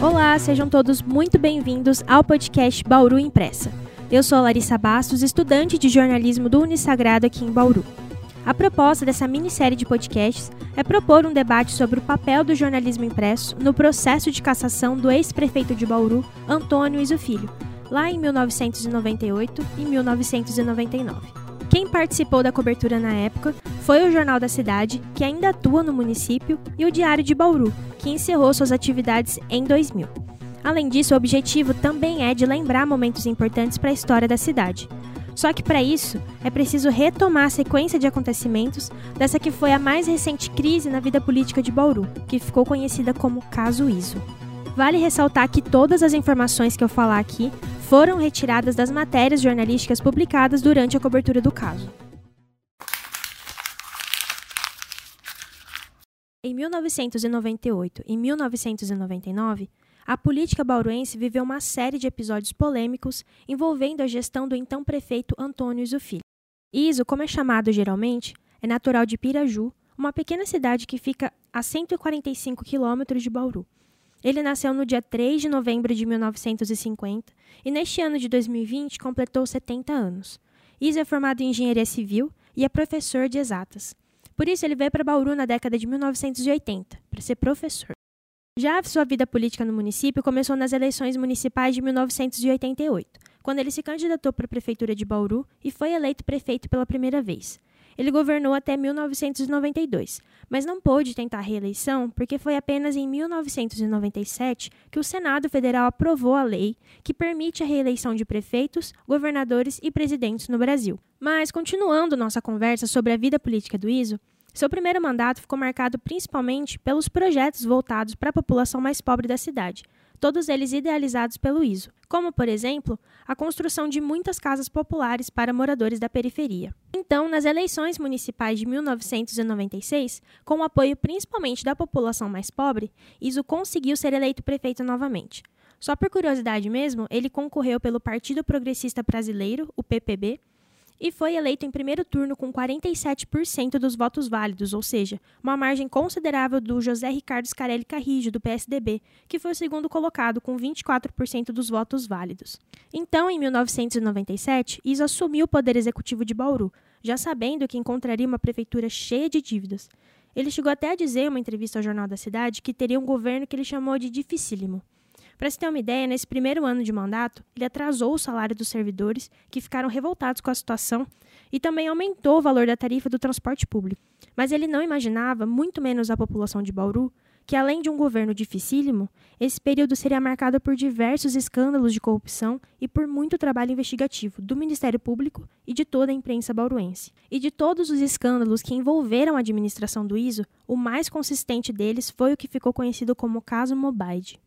Olá, sejam todos muito bem-vindos ao podcast Bauru Impressa. Eu sou Larissa Bastos, estudante de jornalismo do Unisagrado aqui em Bauru. A proposta dessa minissérie de podcasts é propor um debate sobre o papel do jornalismo impresso no processo de cassação do ex-prefeito de Bauru, Antônio Iso Filho, lá em 1998 e 1999. Quem participou da cobertura na época foi o Jornal da Cidade, que ainda atua no município, e o Diário de Bauru, que encerrou suas atividades em 2000. Além disso, o objetivo também é de lembrar momentos importantes para a história da cidade. Só que para isso é preciso retomar a sequência de acontecimentos dessa que foi a mais recente crise na vida política de Bauru, que ficou conhecida como Caso ISO. Vale ressaltar que todas as informações que eu falar aqui foram retiradas das matérias jornalísticas publicadas durante a cobertura do caso. Em 1998 e 1999, a política bauruense viveu uma série de episódios polêmicos envolvendo a gestão do então prefeito Antônio Iso Filho. Iso, como é chamado geralmente, é natural de Piraju, uma pequena cidade que fica a 145 quilômetros de Bauru. Ele nasceu no dia 3 de novembro de 1950 e neste ano de 2020 completou 70 anos. Iso é formado em engenharia civil e é professor de exatas. Por isso, ele veio para Bauru na década de 1980, para ser professor. Já sua vida política no município começou nas eleições municipais de 1988, quando ele se candidatou para a prefeitura de Bauru e foi eleito prefeito pela primeira vez. Ele governou até 1992, mas não pôde tentar reeleição porque foi apenas em 1997 que o Senado Federal aprovou a lei que permite a reeleição de prefeitos, governadores e presidentes no Brasil. Mas, continuando nossa conversa sobre a vida política do ISO, seu primeiro mandato ficou marcado principalmente pelos projetos voltados para a população mais pobre da cidade, todos eles idealizados pelo ISO, como, por exemplo, a construção de muitas casas populares para moradores da periferia. Então, nas eleições municipais de 1996, com o apoio principalmente da população mais pobre, ISO conseguiu ser eleito prefeito novamente. Só por curiosidade mesmo, ele concorreu pelo Partido Progressista Brasileiro, o PPB, e foi eleito em primeiro turno com 47% dos votos válidos, ou seja, uma margem considerável do José Ricardo Scarelli Carrijo, do PSDB, que foi o segundo colocado com 24% dos votos válidos. Então, em 1997, Isa assumiu o poder executivo de Bauru, já sabendo que encontraria uma prefeitura cheia de dívidas. Ele chegou até a dizer em uma entrevista ao Jornal da Cidade que teria um governo que ele chamou de dificílimo. Para se ter uma ideia, nesse primeiro ano de mandato, ele atrasou o salário dos servidores, que ficaram revoltados com a situação, e também aumentou o valor da tarifa do transporte público. Mas ele não imaginava, muito menos a população de Bauru, que além de um governo dificílimo, esse período seria marcado por diversos escândalos de corrupção e por muito trabalho investigativo do Ministério Público e de toda a imprensa bauruense. E de todos os escândalos que envolveram a administração do ISO, o mais consistente deles foi o que ficou conhecido como caso Mobaide.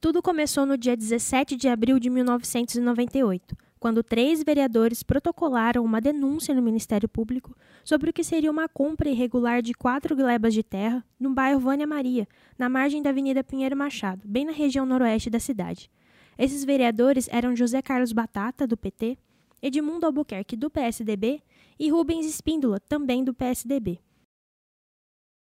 Tudo começou no dia 17 de abril de 1998, quando três vereadores protocolaram uma denúncia no Ministério Público sobre o que seria uma compra irregular de quatro glebas de terra no bairro Vânia Maria, na margem da Avenida Pinheiro Machado, bem na região noroeste da cidade. Esses vereadores eram José Carlos Batata, do PT, Edmundo Albuquerque, do PSDB, e Rubens Espíndola, também do PSDB.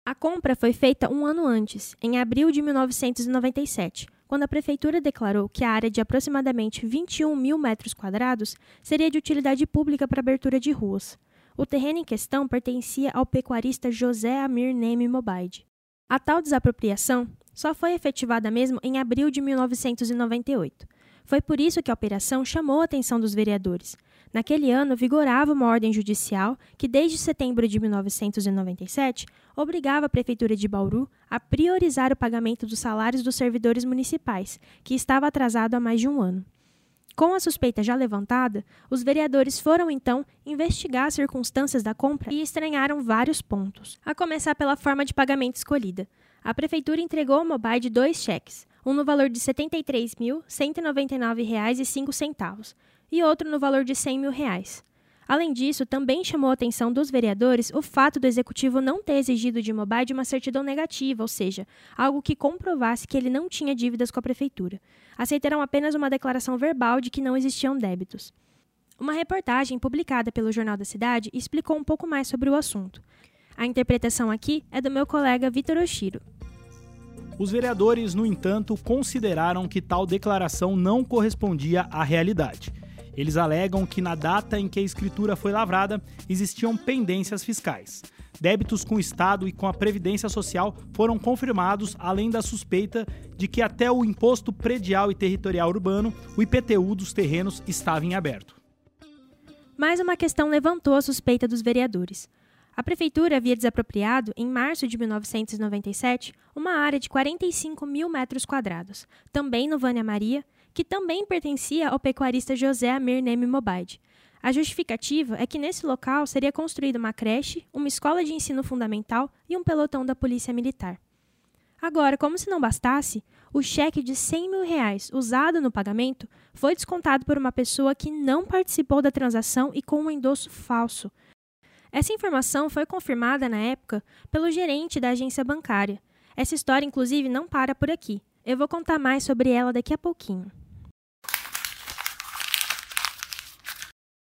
A compra foi feita um ano antes, em abril de 1997, quando a prefeitura declarou que a área de aproximadamente 21 mil metros quadrados seria de utilidade pública para abertura de ruas. O terreno em questão pertencia ao pecuarista José Amir Neme Mobaide. A tal desapropriação só foi efetivada mesmo em abril de 1998. Foi por isso que a operação chamou a atenção dos vereadores, Naquele ano, vigorava uma ordem judicial que, desde setembro de 1997, obrigava a Prefeitura de Bauru a priorizar o pagamento dos salários dos servidores municipais, que estava atrasado há mais de um ano. Com a suspeita já levantada, os vereadores foram então investigar as circunstâncias da compra e estranharam vários pontos, a começar pela forma de pagamento escolhida. A prefeitura entregou ao Mobile dois cheques, um no valor de R$ 73.199,05 e outro no valor de 100 mil reais. Além disso, também chamou a atenção dos vereadores o fato do executivo não ter exigido de Mobile uma certidão negativa, ou seja, algo que comprovasse que ele não tinha dívidas com a prefeitura. Aceitaram apenas uma declaração verbal de que não existiam débitos. Uma reportagem publicada pelo Jornal da Cidade explicou um pouco mais sobre o assunto. A interpretação aqui é do meu colega Vitor Oshiro. Os vereadores, no entanto, consideraram que tal declaração não correspondia à realidade. Eles alegam que na data em que a escritura foi lavrada existiam pendências fiscais. Débitos com o Estado e com a Previdência Social foram confirmados, além da suspeita de que até o Imposto Predial e Territorial Urbano, o IPTU dos terrenos, estava em aberto. Mais uma questão levantou a suspeita dos vereadores. A prefeitura havia desapropriado, em março de 1997, uma área de 45 mil metros quadrados, também no Vânia Maria, que também pertencia ao pecuarista José Amir Neme Mobaide. A justificativa é que nesse local seria construída uma creche, uma escola de ensino fundamental e um pelotão da Polícia Militar. Agora, como se não bastasse, o cheque de 100 mil reais usado no pagamento foi descontado por uma pessoa que não participou da transação e com um endosso falso, essa informação foi confirmada na época pelo gerente da agência bancária. Essa história, inclusive, não para por aqui. Eu vou contar mais sobre ela daqui a pouquinho.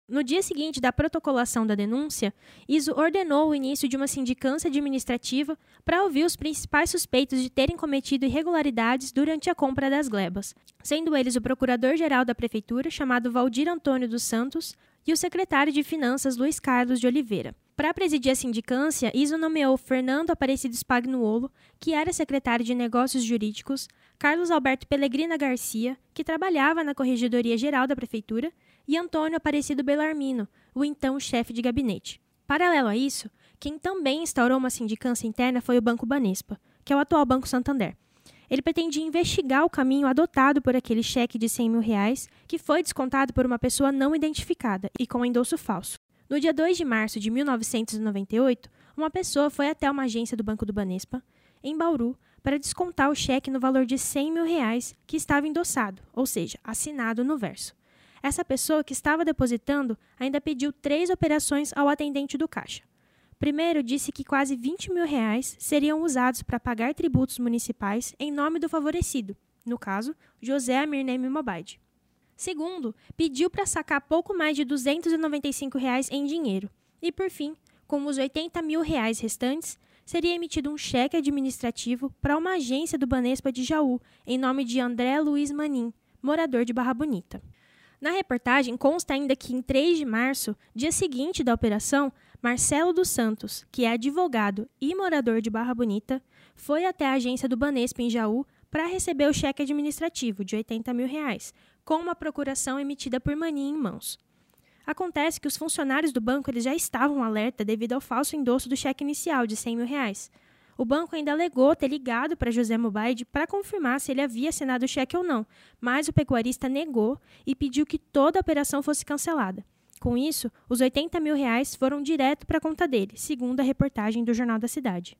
No dia seguinte da protocolação da denúncia, ISO ordenou o início de uma sindicância administrativa para ouvir os principais suspeitos de terem cometido irregularidades durante a compra das glebas, sendo eles o procurador-geral da prefeitura, chamado Valdir Antônio dos Santos, e o secretário de Finanças Luiz Carlos de Oliveira. Para presidir a sindicância, ISO nomeou Fernando Aparecido Spagnuolo, que era secretário de Negócios Jurídicos, Carlos Alberto Pellegrina Garcia, que trabalhava na Corregedoria Geral da Prefeitura, e Antônio Aparecido Belarmino, o então chefe de gabinete. Paralelo a isso, quem também instaurou uma sindicância interna foi o Banco Banespa, que é o atual Banco Santander. Ele pretendia investigar o caminho adotado por aquele cheque de 100 mil reais que foi descontado por uma pessoa não identificada e com endosso falso. No dia 2 de março de 1998, uma pessoa foi até uma agência do Banco do Banespa, em Bauru, para descontar o cheque no valor de 100 mil reais que estava endossado, ou seja, assinado no verso. Essa pessoa que estava depositando ainda pediu três operações ao atendente do caixa. Primeiro, disse que quase 20 mil reais seriam usados para pagar tributos municipais em nome do favorecido, no caso, José Amirneme Mobaide. Segundo, pediu para sacar pouco mais de 295 reais em dinheiro. E, por fim, com os 80 mil reais restantes, seria emitido um cheque administrativo para uma agência do Banespa de Jaú, em nome de André Luiz Manin, morador de Barra Bonita. Na reportagem consta ainda que em 3 de março, dia seguinte da operação, Marcelo dos Santos, que é advogado e morador de Barra Bonita, foi até a agência do Banespa em Jaú para receber o cheque administrativo de 80 mil reais, com uma procuração emitida por Maninho em mãos. Acontece que os funcionários do banco eles já estavam alerta devido ao falso endosso do cheque inicial de 100 mil reais. O banco ainda alegou ter ligado para José Mobaide para confirmar se ele havia assinado o cheque ou não, mas o pecuarista negou e pediu que toda a operação fosse cancelada. Com isso, os 80 mil reais foram direto para a conta dele, segundo a reportagem do Jornal da Cidade.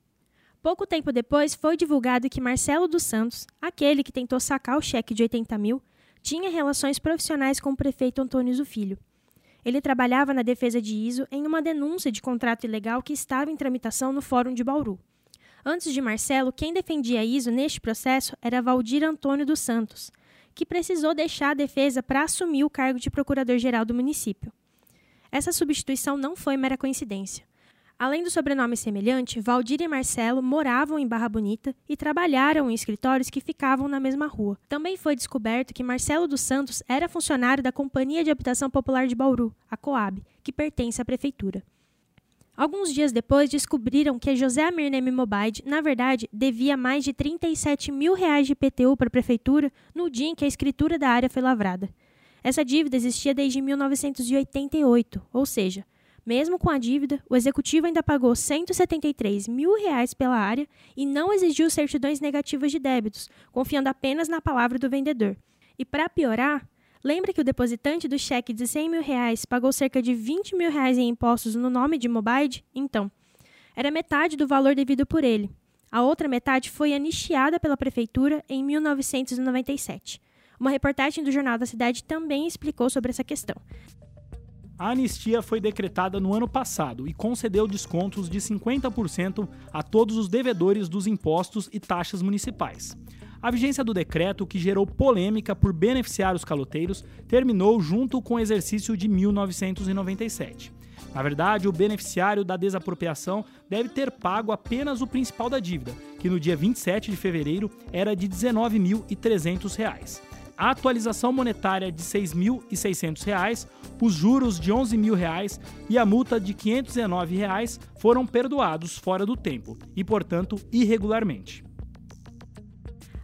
Pouco tempo depois, foi divulgado que Marcelo dos Santos, aquele que tentou sacar o cheque de 80 mil, tinha relações profissionais com o prefeito Antônio Zufilho. Ele trabalhava na defesa de ISO em uma denúncia de contrato ilegal que estava em tramitação no Fórum de Bauru. Antes de Marcelo, quem defendia ISO neste processo era Valdir Antônio dos Santos, que precisou deixar a defesa para assumir o cargo de procurador-geral do município. Essa substituição não foi mera coincidência. Além do sobrenome semelhante, Valdir e Marcelo moravam em Barra Bonita e trabalharam em escritórios que ficavam na mesma rua. Também foi descoberto que Marcelo dos Santos era funcionário da Companhia de Habitação Popular de Bauru, a Coab, que pertence à prefeitura. Alguns dias depois, descobriram que José Amir Neme Mobaide, na verdade, devia mais de 37 mil reais de IPTU para a prefeitura no dia em que a escritura da área foi lavrada. Essa dívida existia desde 1988, ou seja, mesmo com a dívida, o executivo ainda pagou 173 mil reais pela área e não exigiu certidões negativas de débitos, confiando apenas na palavra do vendedor. E para piorar, Lembra que o depositante do cheque de 100 mil reais pagou cerca de 20 mil reais em impostos no nome de Mobaide? Então, era metade do valor devido por ele. A outra metade foi anistiada pela prefeitura em 1997. Uma reportagem do Jornal da Cidade também explicou sobre essa questão. A anistia foi decretada no ano passado e concedeu descontos de 50% a todos os devedores dos impostos e taxas municipais. A vigência do decreto, que gerou polêmica por beneficiar os caloteiros, terminou junto com o exercício de 1997. Na verdade, o beneficiário da desapropriação deve ter pago apenas o principal da dívida, que no dia 27 de fevereiro era de R$ 19.300. A atualização monetária de R$ 6.600, os juros de R$ 11.000 e a multa de 519 reais foram perdoados fora do tempo e, portanto, irregularmente.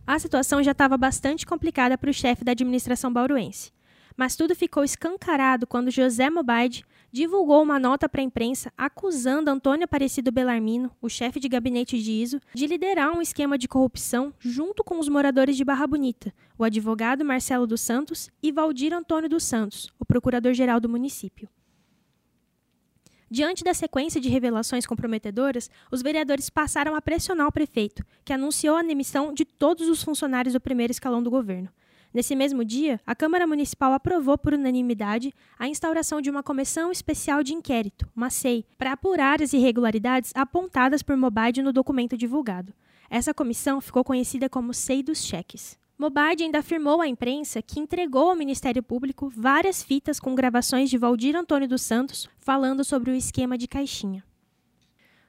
A situação já estava bastante complicada para o chefe da administração bauruense. Mas tudo ficou escancarado quando José Mobaide divulgou uma nota para a imprensa acusando Antônio Aparecido Belarmino, o chefe de gabinete de ISO, de liderar um esquema de corrupção junto com os moradores de Barra Bonita, o advogado Marcelo dos Santos e Valdir Antônio dos Santos, o procurador-geral do município. Diante da sequência de revelações comprometedoras, os vereadores passaram a pressionar o prefeito, que anunciou a demissão de todos os funcionários do primeiro escalão do governo. Nesse mesmo dia, a Câmara Municipal aprovou por unanimidade a instauração de uma comissão especial de inquérito, uma SEI, para apurar as irregularidades apontadas por Mobade no documento divulgado. Essa comissão ficou conhecida como SEI dos cheques. Mobade ainda afirmou à imprensa que entregou ao Ministério Público várias fitas com gravações de Valdir Antônio dos Santos falando sobre o esquema de caixinha.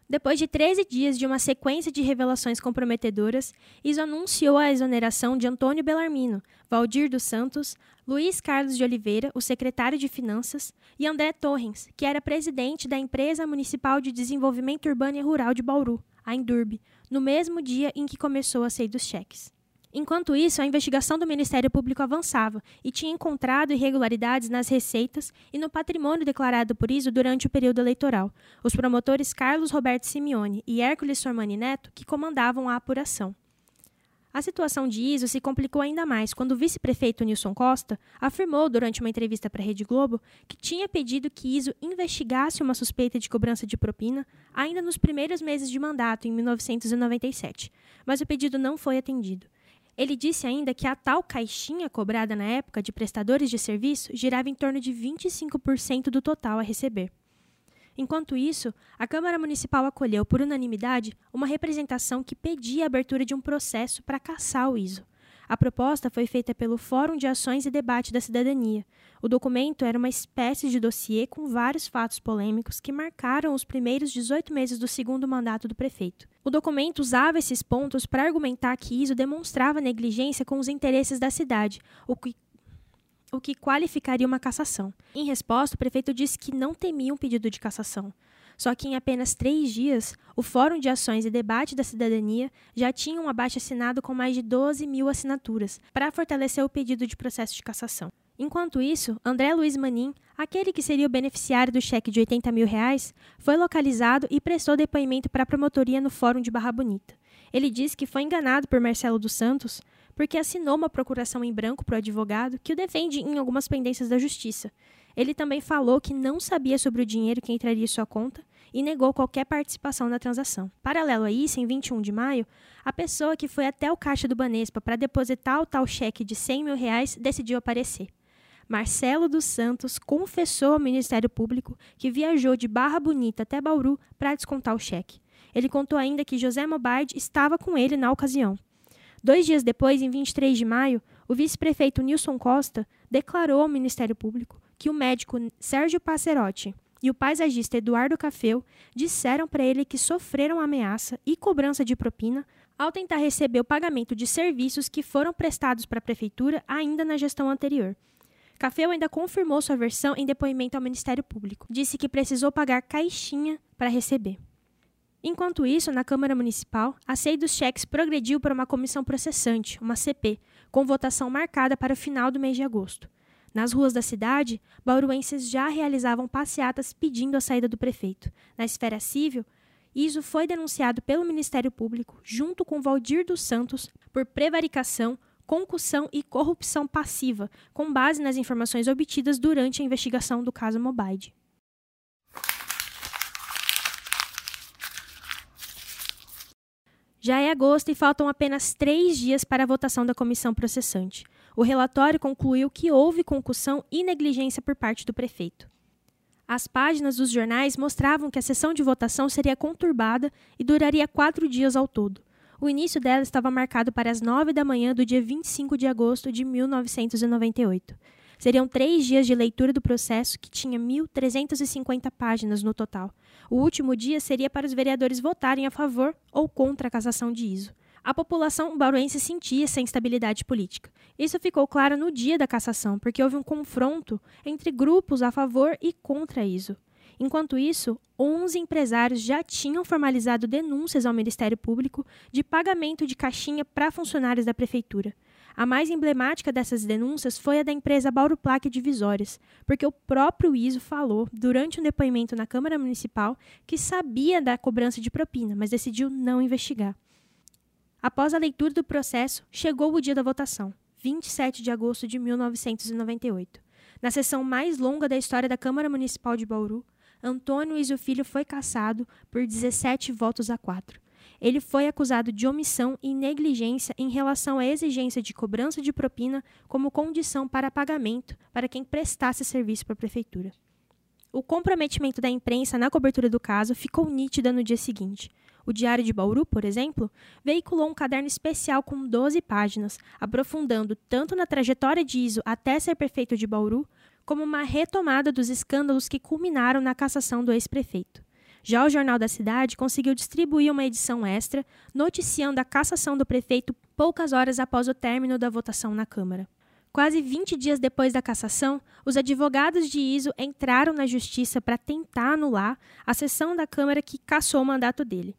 Depois de 13 dias de uma sequência de revelações comprometedoras, ISO anunciou a exoneração de Antônio Belarmino, Valdir dos Santos, Luiz Carlos de Oliveira, o secretário de Finanças, e André Torrens, que era presidente da Empresa Municipal de Desenvolvimento Urbano e Rural de Bauru, a Endurb, no mesmo dia em que começou a sair dos cheques. Enquanto isso, a investigação do Ministério Público avançava e tinha encontrado irregularidades nas receitas e no patrimônio declarado por ISO durante o período eleitoral. Os promotores Carlos Roberto Simeone e Hércules Sormani Neto que comandavam a apuração. A situação de ISO se complicou ainda mais quando o vice-prefeito Nilson Costa afirmou durante uma entrevista para a Rede Globo que tinha pedido que ISO investigasse uma suspeita de cobrança de propina ainda nos primeiros meses de mandato, em 1997, mas o pedido não foi atendido. Ele disse ainda que a tal caixinha cobrada na época de prestadores de serviço girava em torno de 25% do total a receber. Enquanto isso, a Câmara Municipal acolheu por unanimidade uma representação que pedia a abertura de um processo para caçar o ISO. A proposta foi feita pelo Fórum de Ações e Debate da Cidadania. O documento era uma espécie de dossiê com vários fatos polêmicos que marcaram os primeiros 18 meses do segundo mandato do prefeito. O documento usava esses pontos para argumentar que ISO demonstrava negligência com os interesses da cidade, o que o que qualificaria uma cassação. Em resposta, o prefeito disse que não temia um pedido de cassação. Só que em apenas três dias, o Fórum de Ações e Debate da Cidadania já tinha um abaixo assinado com mais de 12 mil assinaturas para fortalecer o pedido de processo de cassação. Enquanto isso, André Luiz Manin, aquele que seria o beneficiário do cheque de 80 mil reais, foi localizado e prestou depoimento para a promotoria no Fórum de Barra Bonita. Ele disse que foi enganado por Marcelo dos Santos porque assinou uma procuração em branco para o advogado que o defende em algumas pendências da justiça. Ele também falou que não sabia sobre o dinheiro que entraria em sua conta e negou qualquer participação na transação. Paralelo a isso, em 21 de maio, a pessoa que foi até o caixa do Banespa para depositar o tal cheque de 100 mil reais decidiu aparecer. Marcelo dos Santos confessou ao Ministério Público que viajou de Barra Bonita até Bauru para descontar o cheque. Ele contou ainda que José Mobaide estava com ele na ocasião. Dois dias depois, em 23 de maio, o vice-prefeito Nilson Costa declarou ao Ministério Público que o médico Sérgio Passerotti e o paisagista Eduardo Cafeu disseram para ele que sofreram ameaça e cobrança de propina ao tentar receber o pagamento de serviços que foram prestados para a prefeitura ainda na gestão anterior. Cafeu ainda confirmou sua versão em depoimento ao Ministério Público. Disse que precisou pagar caixinha para receber. Enquanto isso, na Câmara Municipal, a SEI dos cheques progrediu para uma comissão processante, uma CP, com votação marcada para o final do mês de agosto. Nas ruas da cidade, bauruenses já realizavam passeatas pedindo a saída do prefeito. Na esfera civil, Iso foi denunciado pelo Ministério Público, junto com Valdir dos Santos, por prevaricação, concussão e corrupção passiva, com base nas informações obtidas durante a investigação do caso Mobaide. Já é agosto e faltam apenas três dias para a votação da comissão processante. O relatório concluiu que houve concussão e negligência por parte do prefeito. As páginas dos jornais mostravam que a sessão de votação seria conturbada e duraria quatro dias ao todo. O início dela estava marcado para as 9 da manhã do dia 25 de agosto de 1998. Seriam três dias de leitura do processo, que tinha 1.350 páginas no total. O último dia seria para os vereadores votarem a favor ou contra a cassação de ISO. A população bauruense sentia essa instabilidade política. Isso ficou claro no dia da cassação, porque houve um confronto entre grupos a favor e contra ISO. Enquanto isso, 11 empresários já tinham formalizado denúncias ao Ministério Público de pagamento de caixinha para funcionários da prefeitura. A mais emblemática dessas denúncias foi a da empresa Bauro Plaque Divisórias, porque o próprio ISO falou, durante um depoimento na Câmara Municipal, que sabia da cobrança de propina, mas decidiu não investigar. Após a leitura do processo, chegou o dia da votação, 27 de agosto de 1998. Na sessão mais longa da história da Câmara Municipal de Bauru, Antônio Iso Filho foi cassado por 17 votos a 4. Ele foi acusado de omissão e negligência em relação à exigência de cobrança de propina como condição para pagamento para quem prestasse serviço para a prefeitura. O comprometimento da imprensa na cobertura do caso ficou nítida no dia seguinte. O Diário de Bauru, por exemplo, veiculou um caderno especial com 12 páginas, aprofundando tanto na trajetória de Iso até ser prefeito de Bauru, como uma retomada dos escândalos que culminaram na cassação do ex-prefeito. Já o Jornal da Cidade conseguiu distribuir uma edição extra, noticiando a cassação do prefeito poucas horas após o término da votação na Câmara. Quase 20 dias depois da cassação, os advogados de ISO entraram na justiça para tentar anular a sessão da Câmara que cassou o mandato dele.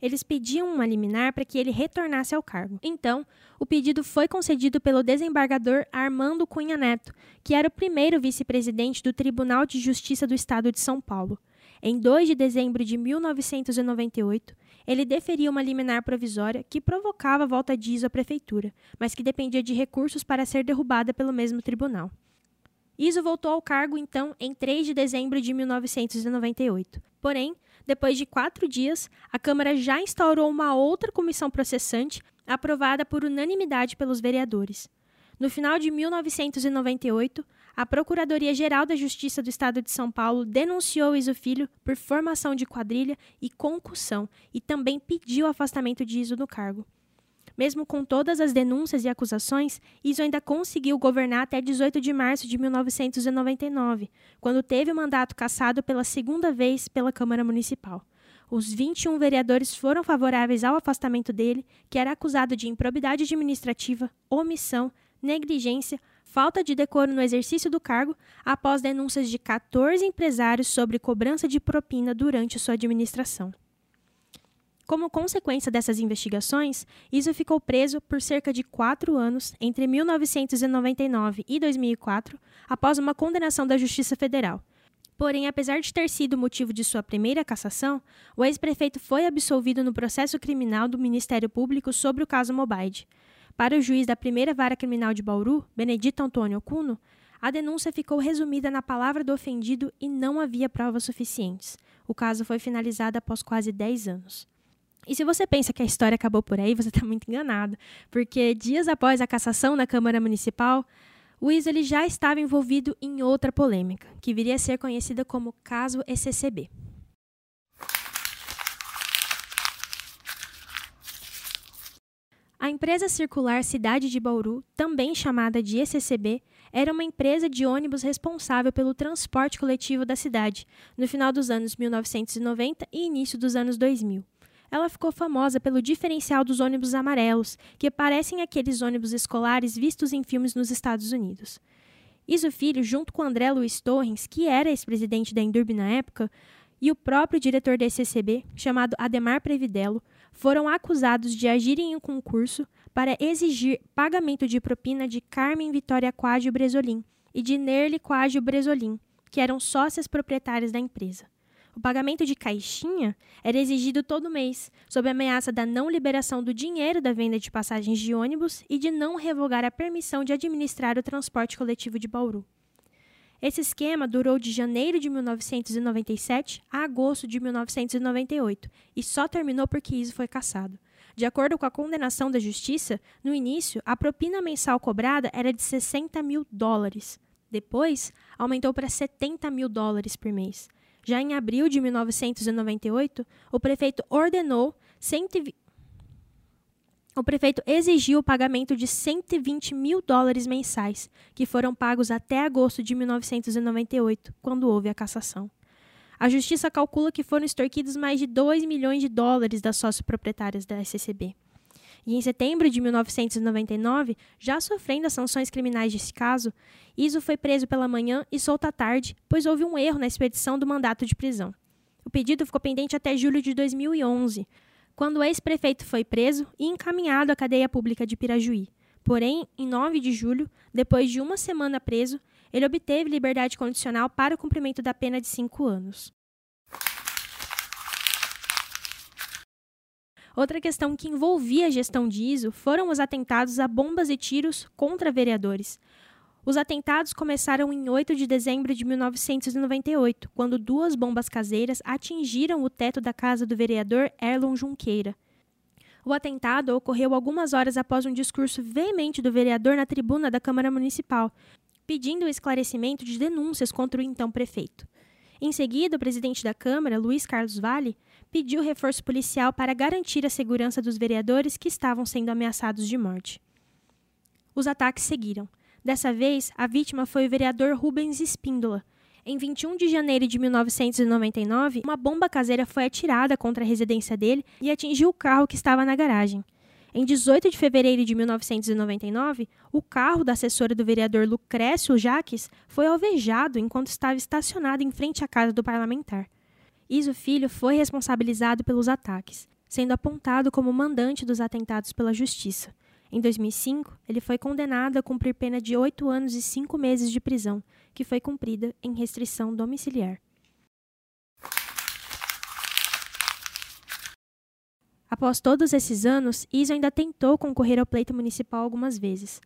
Eles pediam uma liminar para que ele retornasse ao cargo. Então, o pedido foi concedido pelo desembargador Armando Cunha Neto, que era o primeiro vice-presidente do Tribunal de Justiça do Estado de São Paulo. Em 2 de dezembro de 1998, ele deferia uma liminar provisória que provocava a volta de ISO à prefeitura, mas que dependia de recursos para ser derrubada pelo mesmo tribunal. ISO voltou ao cargo, então, em 3 de dezembro de 1998. Porém, depois de quatro dias, a Câmara já instaurou uma outra comissão processante, aprovada por unanimidade pelos vereadores. No final de 1998, a Procuradoria-Geral da Justiça do Estado de São Paulo denunciou Iso Filho por formação de quadrilha e concussão e também pediu o afastamento de Iso do cargo. Mesmo com todas as denúncias e acusações, Iso ainda conseguiu governar até 18 de março de 1999, quando teve o mandato cassado pela segunda vez pela Câmara Municipal. Os 21 vereadores foram favoráveis ao afastamento dele, que era acusado de improbidade administrativa, omissão, negligência, falta de decoro no exercício do cargo após denúncias de 14 empresários sobre cobrança de propina durante sua administração. Como consequência dessas investigações, Iso ficou preso por cerca de quatro anos entre 1999 e 2004, após uma condenação da Justiça Federal. Porém, apesar de ter sido motivo de sua primeira cassação, o ex-prefeito foi absolvido no processo criminal do Ministério Público sobre o caso Mobaide. Para o juiz da primeira vara criminal de Bauru, Benedito Antônio Cuno, a denúncia ficou resumida na palavra do ofendido e não havia provas suficientes. O caso foi finalizado após quase 10 anos. E se você pensa que a história acabou por aí, você está muito enganado, porque dias após a cassação na Câmara Municipal, o Iso já estava envolvido em outra polêmica, que viria a ser conhecida como caso ECCB. A empresa circular Cidade de Bauru, também chamada de ECCB, era uma empresa de ônibus responsável pelo transporte coletivo da cidade, no final dos anos 1990 e início dos anos 2000. Ela ficou famosa pelo diferencial dos ônibus amarelos, que parecem aqueles ônibus escolares vistos em filmes nos Estados Unidos. Iso Filho, junto com André Luiz Torres, que era ex-presidente da Endurb na época, e o próprio diretor da ECCB, chamado Ademar Previdelo, foram acusados de agirem em um concurso para exigir pagamento de propina de Carmen Vitória Quádio Bresolim e de Nerli Quádio Bresolim, que eram sócias proprietárias da empresa. O pagamento de caixinha era exigido todo mês, sob a ameaça da não liberação do dinheiro da venda de passagens de ônibus e de não revogar a permissão de administrar o transporte coletivo de Bauru. Esse esquema durou de janeiro de 1997 a agosto de 1998 e só terminou porque Iso foi cassado. De acordo com a condenação da justiça, no início, a propina mensal cobrada era de 60 mil dólares. Depois, aumentou para 70 mil dólares por mês. Já em abril de 1998, o prefeito ordenou 120 o prefeito exigiu o pagamento de 120 mil dólares mensais, que foram pagos até agosto de 1998, quando houve a cassação. A justiça calcula que foram extorquidos mais de 2 milhões de dólares das sócios proprietárias da SCB. E em setembro de 1999, já sofrendo as sanções criminais desse caso, Iso foi preso pela manhã e solto à tarde, pois houve um erro na expedição do mandato de prisão. O pedido ficou pendente até julho de 2011, quando o ex-prefeito foi preso e encaminhado à cadeia pública de Pirajuí. Porém, em 9 de julho, depois de uma semana preso, ele obteve liberdade condicional para o cumprimento da pena de cinco anos. Outra questão que envolvia a gestão de ISO foram os atentados a bombas e tiros contra vereadores. Os atentados começaram em 8 de dezembro de 1998, quando duas bombas caseiras atingiram o teto da casa do vereador Erlon Junqueira. O atentado ocorreu algumas horas após um discurso veemente do vereador na tribuna da Câmara Municipal, pedindo o esclarecimento de denúncias contra o então prefeito. Em seguida, o presidente da Câmara, Luiz Carlos Vale, pediu reforço policial para garantir a segurança dos vereadores que estavam sendo ameaçados de morte. Os ataques seguiram. Dessa vez, a vítima foi o vereador Rubens Espíndola. Em 21 de janeiro de 1999, uma bomba caseira foi atirada contra a residência dele e atingiu o carro que estava na garagem. Em 18 de fevereiro de 1999, o carro da assessora do vereador Lucrécio Jaques foi alvejado enquanto estava estacionado em frente à casa do parlamentar. Iso Filho foi responsabilizado pelos ataques, sendo apontado como mandante dos atentados pela justiça. Em 2005, ele foi condenado a cumprir pena de oito anos e cinco meses de prisão, que foi cumprida em restrição domiciliar. Após todos esses anos, Iso ainda tentou concorrer ao pleito municipal algumas vezes.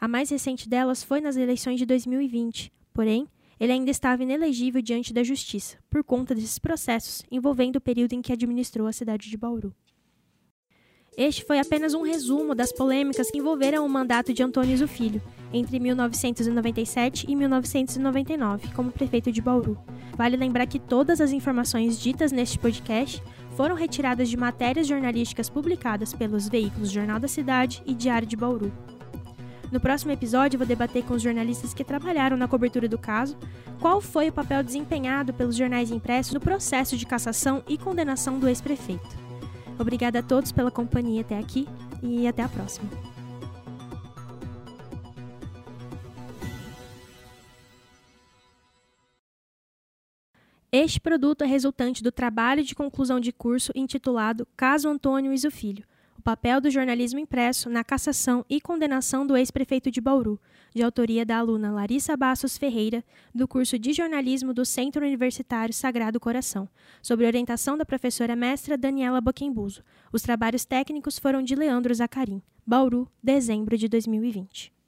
A mais recente delas foi nas eleições de 2020, porém, ele ainda estava inelegível diante da justiça, por conta desses processos envolvendo o período em que administrou a cidade de Bauru. Este foi apenas um resumo das polêmicas que envolveram o mandato de Antônio Filho entre 1997 e 1999 como prefeito de Bauru. Vale lembrar que todas as informações ditas neste podcast foram retiradas de matérias jornalísticas publicadas pelos veículos Jornal da Cidade e Diário de Bauru. No próximo episódio, vou debater com os jornalistas que trabalharam na cobertura do caso qual foi o papel desempenhado pelos jornais impressos no processo de cassação e condenação do ex-prefeito. Obrigada a todos pela companhia até aqui e até a próxima. Este produto é resultante do trabalho de conclusão de curso intitulado Caso Antônio Iso Filho, o papel do jornalismo impresso na cassação e condenação do ex-prefeito de Bauru, de autoria da aluna Larissa Bastos Ferreira, do curso de jornalismo do Centro Universitário Sagrado Coração, sob orientação da professora mestra Daniela Boquembuso. Os trabalhos técnicos foram de Leandro Zacarim. Bauru, dezembro de 2020.